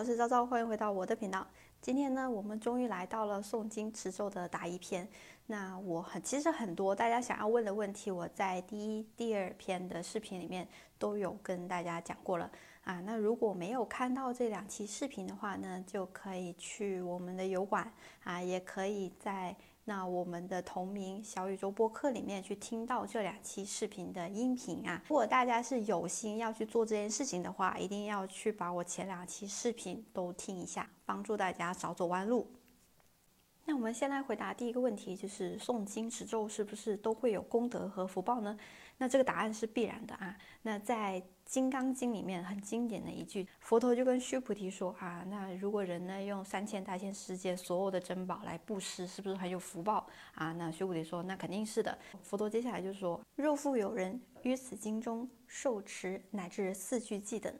我是昭昭，欢迎回到我的频道。今天呢，我们终于来到了诵经持咒的答疑篇。那我很其实很多大家想要问的问题，我在第一、第二篇的视频里面都有跟大家讲过了啊。那如果没有看到这两期视频的话呢，就可以去我们的油管啊，也可以在。那我们的同名小宇宙播客里面去听到这两期视频的音频啊，如果大家是有心要去做这件事情的话，一定要去把我前两期视频都听一下，帮助大家少走弯路。那我们先来回答第一个问题，就是诵经持咒是不是都会有功德和福报呢？那这个答案是必然的啊。那在《金刚经》里面很经典的一句，佛陀就跟须菩提说啊，那如果人呢用三千大千世界所有的珍宝来布施，是不是很有福报啊？那须菩提说，那肯定是的。佛陀接下来就说，若复有人于此经中受持乃至四句偈等，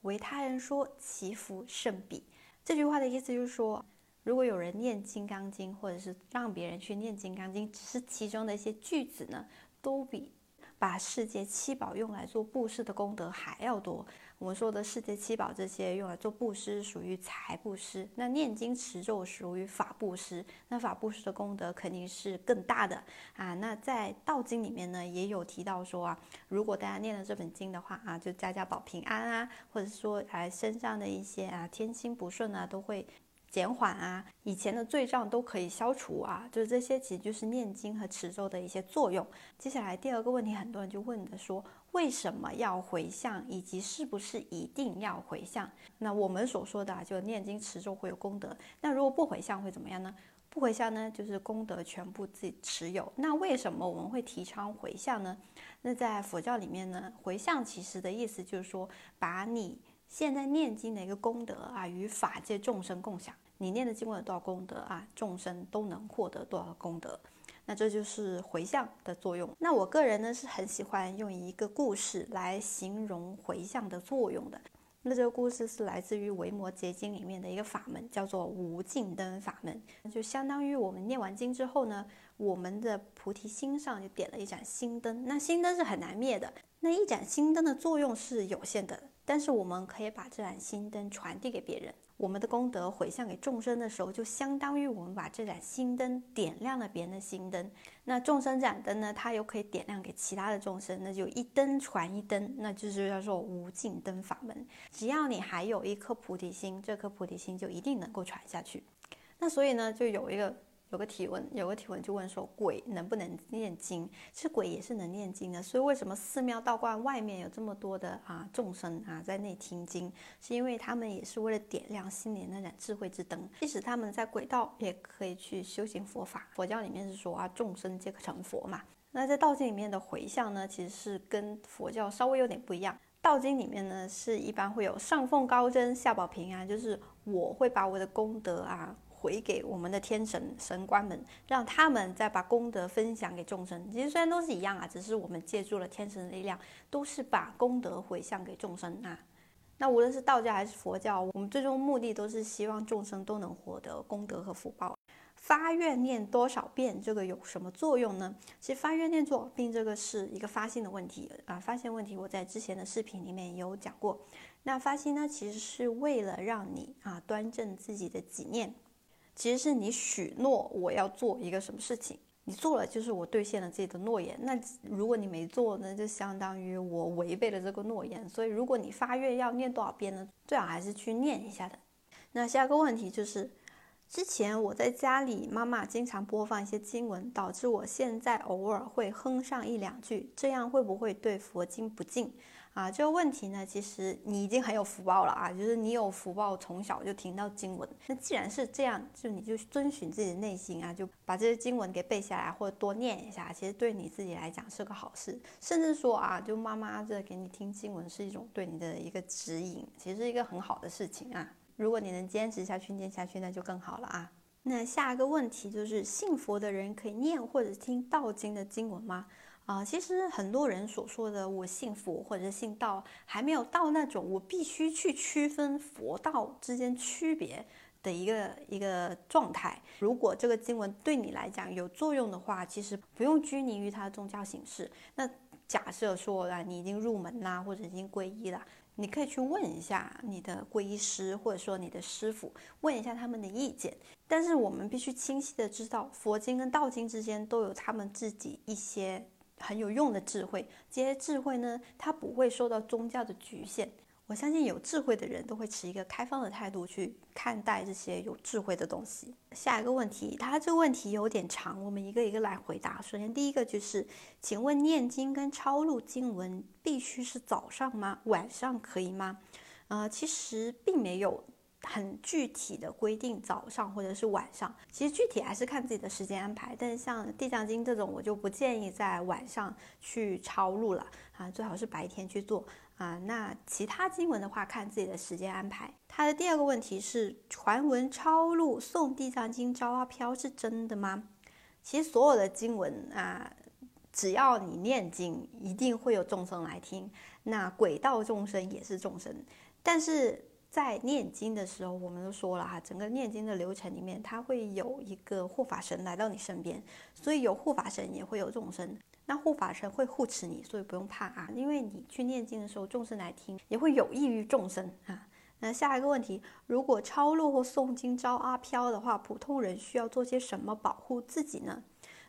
为他人说，其福甚彼。这句话的意思就是说，如果有人念《金刚经》，或者是让别人去念《金刚经》，只是其中的一些句子呢，都比。把世界七宝用来做布施的功德还要多。我们说的世界七宝这些用来做布施属于财布施，那念经持咒属于法布施。那法布施的功德肯定是更大的啊。那在道经里面呢，也有提到说啊，如果大家念了这本经的话啊，就家家保平安啊，或者说哎身上的一些啊天心不顺啊，都会。减缓啊，以前的罪障都可以消除啊，就是这些，其实就是念经和持咒的一些作用。接下来第二个问题，很多人就问的说，为什么要回向，以及是不是一定要回向？那我们所说的啊，就念经持咒会有功德，那如果不回向会怎么样呢？不回向呢，就是功德全部自己持有。那为什么我们会提倡回向呢？那在佛教里面呢，回向其实的意思就是说，把你。现在念经的一个功德啊，与法界众生共享。你念的经文有多少功德啊？众生都能获得多少功德？那这就是回向的作用。那我个人呢是很喜欢用一个故事来形容回向的作用的。那这个故事是来自于《维摩诘经》里面的一个法门，叫做无尽灯法门。就相当于我们念完经之后呢，我们的菩提心上就点了一盏心灯。那心灯是很难灭的。那一盏心灯的作用是有限的。但是我们可以把这盏心灯传递给别人，我们的功德回向给众生的时候，就相当于我们把这盏心灯点亮了别人的心灯。那众生盏灯呢，它又可以点亮给其他的众生，那就一灯传一灯，那就是叫做无尽灯法门。只要你还有一颗菩提心，这颗菩提心就一定能够传下去。那所以呢，就有一个。有个提问，有个提问就问说，鬼能不能念经？其实鬼也是能念经的，所以为什么寺庙道观外面有这么多的啊众生啊在那听经？是因为他们也是为了点亮心里那盏智慧之灯。即使他们在鬼道，也可以去修行佛法。佛教里面是说啊，众生皆可成佛嘛。那在道经里面的回向呢，其实是跟佛教稍微有点不一样。道经里面呢，是一般会有上奉高真，下保平安，就是我会把我的功德啊。回给我们的天神神官们，让他们再把功德分享给众生。其实虽然都是一样啊，只是我们借助了天神的力量，都是把功德回向给众生啊。那无论是道教还是佛教，我们最终目的都是希望众生都能获得功德和福报。发愿念多少遍，这个有什么作用呢？其实发愿念多少遍，这个是一个发心的问题啊。发现问题，我在之前的视频里面有讲过。那发心呢，其实是为了让你啊端正自己的己念。其实是你许诺我要做一个什么事情，你做了就是我兑现了自己的诺言。那如果你没做呢，就相当于我违背了这个诺言。所以如果你发愿要念多少遍呢，最好还是去念一下的。那下一个问题就是，之前我在家里，妈妈经常播放一些经文，导致我现在偶尔会哼上一两句，这样会不会对佛经不敬？啊，这个问题呢，其实你已经很有福报了啊，就是你有福报，从小就听到经文。那既然是这样，就你就遵循自己的内心啊，就把这些经文给背下来，或者多念一下，其实对你自己来讲是个好事。甚至说啊，就妈妈这给你听经文是一种对你的一个指引，其实是一个很好的事情啊。如果你能坚持下去念下去，那就更好了啊。那下一个问题就是，信佛的人可以念或者听道经的经文吗？啊，其实很多人所说的我信佛或者信道，还没有到那种我必须去区分佛道之间区别的一个一个状态。如果这个经文对你来讲有作用的话，其实不用拘泥于它的宗教形式。那假设说啊，你已经入门啦，或者已经皈依了。你可以去问一下你的皈依师，或者说你的师傅，问一下他们的意见。但是我们必须清晰的知道，佛经跟道经之间都有他们自己一些很有用的智慧。这些智慧呢，它不会受到宗教的局限。我相信有智慧的人都会持一个开放的态度去看待这些有智慧的东西。下一个问题，它这个问题有点长，我们一个一个来回答。首先，第一个就是，请问念经跟抄录经文必须是早上吗？晚上可以吗？呃，其实并没有。很具体的规定，早上或者是晚上，其实具体还是看自己的时间安排。但是像《地藏经》这种，我就不建议在晚上去抄录了啊，最好是白天去做啊。那其他经文的话，看自己的时间安排。他的第二个问题是：传闻抄录送《地藏经》招阿飘是真的吗？其实所有的经文啊，只要你念经，一定会有众生来听。那鬼道众生也是众生，但是。在念经的时候，我们都说了哈，整个念经的流程里面，它会有一个护法神来到你身边，所以有护法神也会有众生，那护法神会护持你，所以不用怕啊，因为你去念经的时候，众生来听也会有益于众生啊。那下一个问题，如果抄录或诵经招阿飘的话，普通人需要做些什么保护自己呢？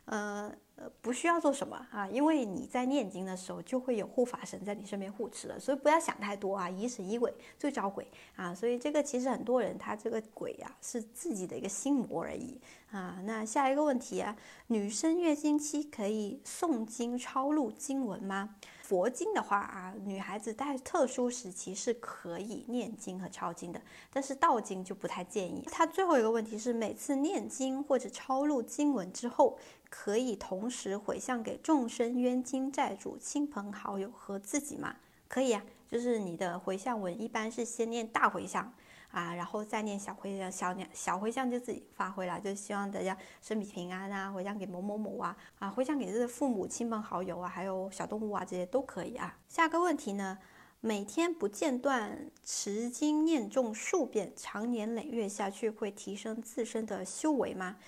呃。呃不需要做什么啊，因为你在念经的时候就会有护法神在你身边护持了，所以不要想太多啊，疑神疑鬼最招鬼啊，所以这个其实很多人他这个鬼呀是自己的一个心魔而已啊。那下一个问题啊，女生月经期可以诵经抄录经文吗？佛经的话啊，女孩子在特殊时期是可以念经和抄经的，但是道经就不太建议。他最后一个问题是，每次念经或者抄录经文之后，可以同时回向给众生、冤亲债主、亲朋好友和自己吗？可以啊，就是你的回向文一般是先念大回向。啊，然后再念小回向，小念小回向就自己发挥了，就希望大家身体平安啊，回向给某某某啊，啊，回向给自己的父母亲朋好友啊，还有小动物啊，这些都可以啊。下个问题呢，每天不间断持经念诵数遍，长年累月下去会提升自身的修为吗？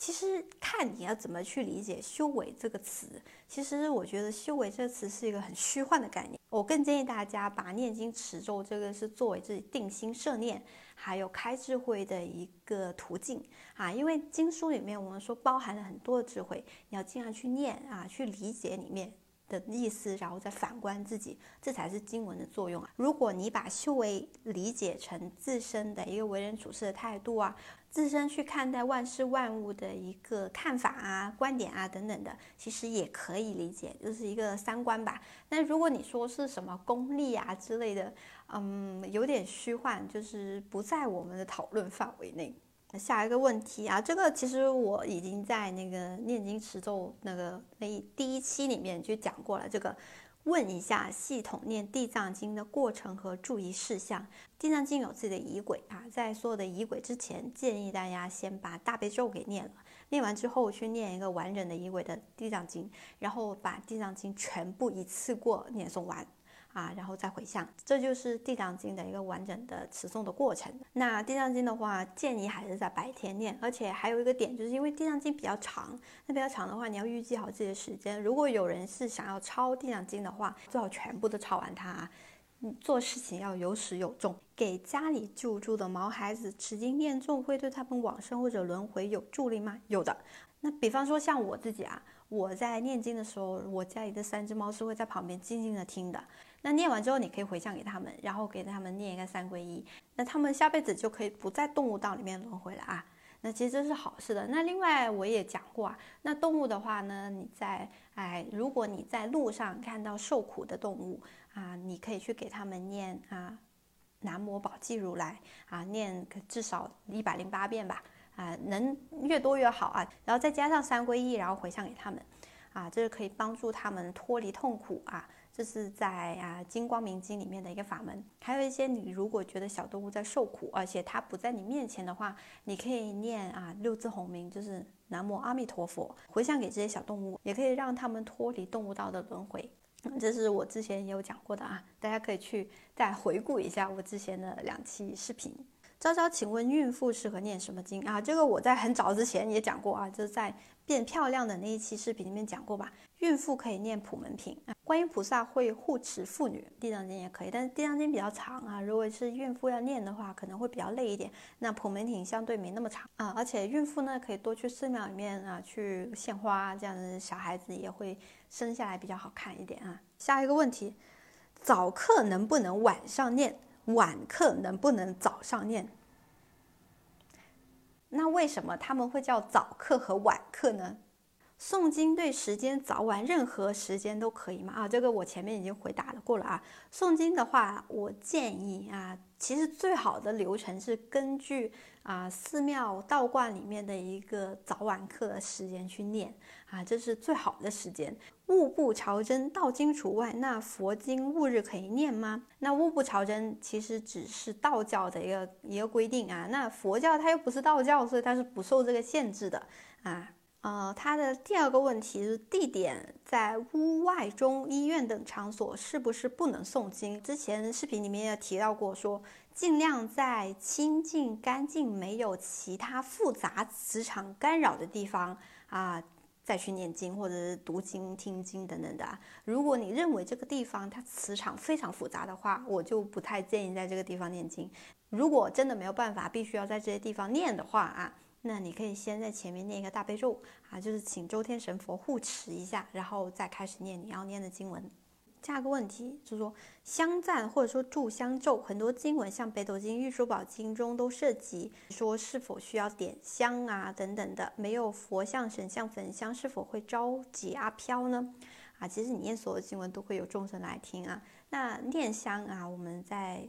其实看你要怎么去理解“修为”这个词。其实我觉得“修为”这个词是一个很虚幻的概念。我更建议大家把念经持咒这个是作为自己定心摄念，还有开智慧的一个途径啊。因为经书里面我们说包含了很多的智慧，你要经常去念啊，去理解里面。的意思，然后再反观自己，这才是经文的作用啊！如果你把修为理解成自身的一个为人处事的态度啊，自身去看待万事万物的一个看法啊、观点啊等等的，其实也可以理解，就是一个三观吧。那如果你说是什么功利啊之类的，嗯，有点虚幻，就是不在我们的讨论范围内。下一个问题啊，这个其实我已经在那个念经持咒那个那第一期里面就讲过了。这个问一下系统念地藏经的过程和注意事项。地藏经有自己的仪轨啊，在所有的仪轨之前，建议大家先把大悲咒给念了，念完之后去念一个完整的仪轨的地藏经，然后把地藏经全部一次过念诵完。啊，然后再回向，这就是地藏经的一个完整的持诵的过程。那地藏经的话，建议还是在白天念，而且还有一个点，就是因为地藏经比较长，那比较长的话，你要预计好自己的时间。如果有人是想要抄地藏经的话，最好全部都抄完它。嗯，做事情要有始有终。给家里救助的毛孩子持经念咒，会对他们往生或者轮回有助力吗？有的。那比方说像我自己啊，我在念经的时候，我家里的三只猫是会在旁边静静的听的。那念完之后，你可以回向给他们，然后给他们念一个三皈依，那他们下辈子就可以不在动物道里面轮回了啊。那其实这是好事的。那另外我也讲过啊，那动物的话呢，你在哎，如果你在路上看到受苦的动物啊，你可以去给他们念啊，南无宝济如来啊，念至少一百零八遍吧啊，能越多越好啊。然后再加上三皈依，然后回向给他们啊，这是可以帮助他们脱离痛苦啊。这是在啊《金光明经》里面的一个法门，还有一些你如果觉得小动物在受苦，而且它不在你面前的话，你可以念啊六字洪名，就是南无阿弥陀佛，回向给这些小动物，也可以让他们脱离动物道的轮回。这是我之前也有讲过的啊，大家可以去再回顾一下我之前的两期视频。昭昭，请问孕妇适合念什么经啊？这个我在很早之前也讲过啊，就是在变漂亮的那一期视频里面讲过吧。孕妇可以念普门品啊，观音菩萨会护持妇女，地藏经也可以，但是地藏经比较长啊，如果是孕妇要念的话，可能会比较累一点。那普门品相对没那么长啊，而且孕妇呢可以多去寺庙里面啊去献花，这样子小孩子也会生下来比较好看一点啊。下一个问题，早课能不能晚上念？晚课能不能早上念？那为什么他们会叫早课和晚课呢？诵经对时间早晚任何时间都可以吗？啊，这个我前面已经回答了过了啊。诵经的话，我建议啊，其实最好的流程是根据啊寺庙道观里面的一个早晚课时间去念啊，这是最好的时间。物不朝真，道经除外。那佛经勿日可以念吗？那物不朝真其实只是道教的一个一个规定啊。那佛教它又不是道教，所以它是不受这个限制的啊。呃，它的第二个问题是地点在屋外中医院等场所是不是不能诵经？之前视频里面也提到过，说尽量在清净、干净、没有其他复杂磁场干扰的地方啊，再去念经或者是读经、听经等等的。如果你认为这个地方它磁场非常复杂的话，我就不太建议在这个地方念经。如果真的没有办法，必须要在这些地方念的话啊。那你可以先在前面念一个大悲咒啊，就是请周天神佛护持一下，然后再开始念你要念的经文。下个问题就是说，香赞或者说炷香咒，很多经文像《北斗经》《玉珠宝经》中都涉及说是否需要点香啊等等的。没有佛像、神像、焚香，是否会招集阿飘呢？啊，其实你念所有经文都会有众生来听啊。那念香啊，我们在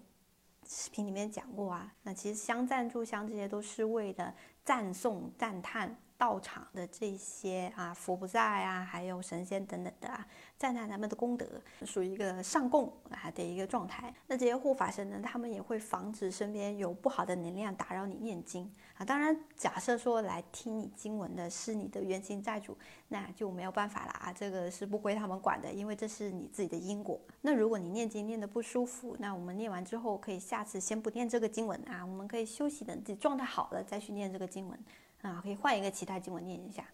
视频里面讲过啊。那其实香赞、炷香这些都是为了。赞颂、赞叹。道场的这些啊，佛菩萨呀，还有神仙等等的啊，赞叹他们的功德，属于一个上供啊的一个状态。那这些护法神呢，他们也会防止身边有不好的能量打扰你念经啊。当然，假设说来听你经文的是你的冤亲债主，那就没有办法了啊，这个是不归他们管的，因为这是你自己的因果。那如果你念经念得不舒服，那我们念完之后，可以下次先不念这个经文啊，我们可以休息，等自己状态好了再去念这个经文。啊，可以换一个其他经文念一下，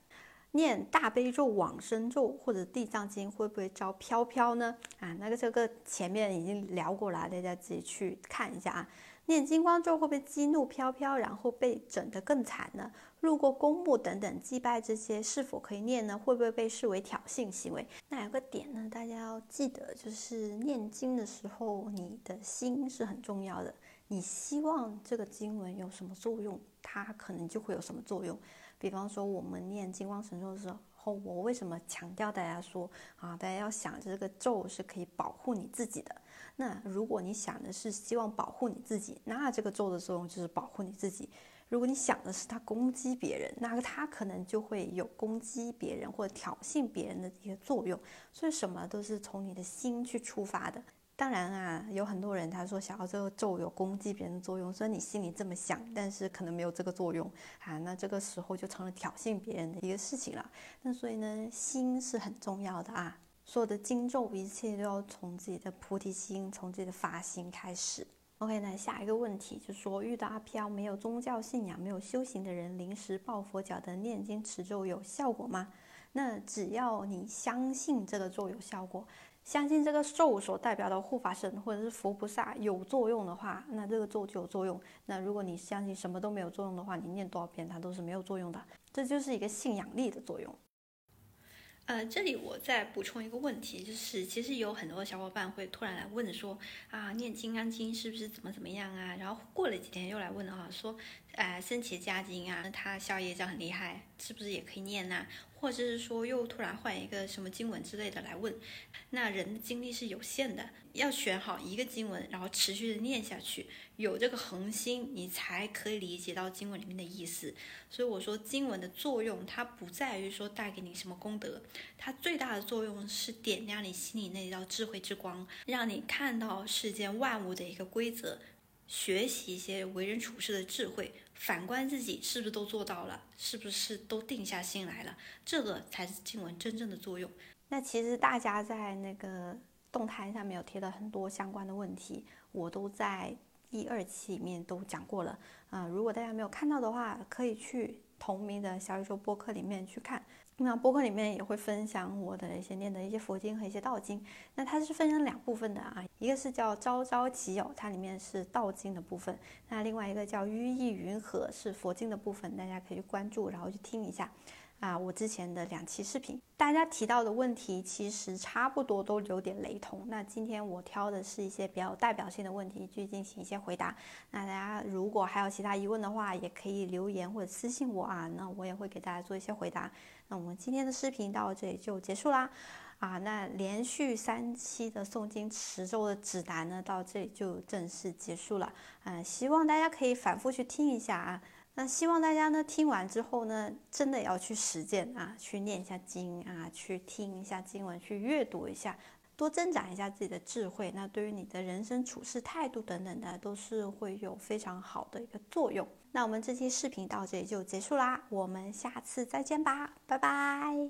念大悲咒、往生咒或者地藏经会不会招飘飘呢？啊，那个这个前面已经聊过了，大家自己去看一下啊。念金光咒会不会激怒飘飘，然后被整得更惨呢？路过公墓等等祭拜这些是否可以念呢？会不会被视为挑衅行为？那有个点呢，大家要记得，就是念经的时候，你的心是很重要的。你希望这个经文有什么作用，它可能就会有什么作用。比方说，我们念金光神咒的时候，我为什么强调大家说啊，大家要想着这个咒是可以保护你自己的。那如果你想的是希望保护你自己，那这个咒的作用就是保护你自己。如果你想的是它攻击别人，那它可能就会有攻击别人或者挑衅别人的一些作用。所以什么都是从你的心去出发的。当然啊，有很多人他说想要这个咒有攻击别人的作用，虽然你心里这么想，但是可能没有这个作用啊。那这个时候就成了挑衅别人的一个事情了。那所以呢，心是很重要的啊。所有的经咒，一切都要从自己的菩提心，从自己的发心开始。OK，那下一个问题就是说，遇到阿飘没有宗教信仰、没有修行的人，临时抱佛脚的念经持咒有效果吗？那只要你相信这个咒有效果。相信这个咒所代表的护法神或者是佛菩萨有作用的话，那这个咒就有作用。那如果你相信什么都没有作用的话，你念多少遍它都是没有作用的。这就是一个信仰力的作用。呃，这里我再补充一个问题，就是其实有很多小伙伴会突然来问说啊，念金刚经是不是怎么怎么样啊？然后过了几天又来问啊，说，呃，僧伽加经啊，它消业障很厉害，是不是也可以念呢？或者是说又突然换一个什么经文之类的来问，那人的精力是有限的，要选好一个经文，然后持续的念下去，有这个恒心，你才可以理解到经文里面的意思。所以我说经文的作用，它不在于说带给你什么功德，它最大的作用是点亮你心里那道智慧之光，让你看到世间万物的一个规则。学习一些为人处事的智慧，反观自己是不是都做到了，是不是都定下心来了，这个才是静文真正的作用。那其实大家在那个动态下面有贴了很多相关的问题，我都在一二期里面都讲过了啊。如果大家没有看到的话，可以去同名的小宇宙播客里面去看。那播客里面也会分享我的一些念的一些佛经和一些道经。那它是分成两部分的啊，一个是叫朝朝其友，它里面是道经的部分；那另外一个叫寓意云和，是佛经的部分。大家可以去关注，然后去听一下。啊，我之前的两期视频，大家提到的问题其实差不多都有点雷同。那今天我挑的是一些比较代表性的问题去进行一些回答。那大家如果还有其他疑问的话，也可以留言或者私信我啊，那我也会给大家做一些回答。那我们今天的视频到这里就结束啦。啊，那连续三期的诵经持咒的指南呢，到这里就正式结束了。嗯，希望大家可以反复去听一下啊。那希望大家呢听完之后呢真的要去实践啊去念一下经啊去听一下经文去阅读一下多增长一下自己的智慧。那对于你的人生处事态度等等的都是会有非常好的一个作用。那我们这期视频到这里就结束啦我们下次再见吧拜拜。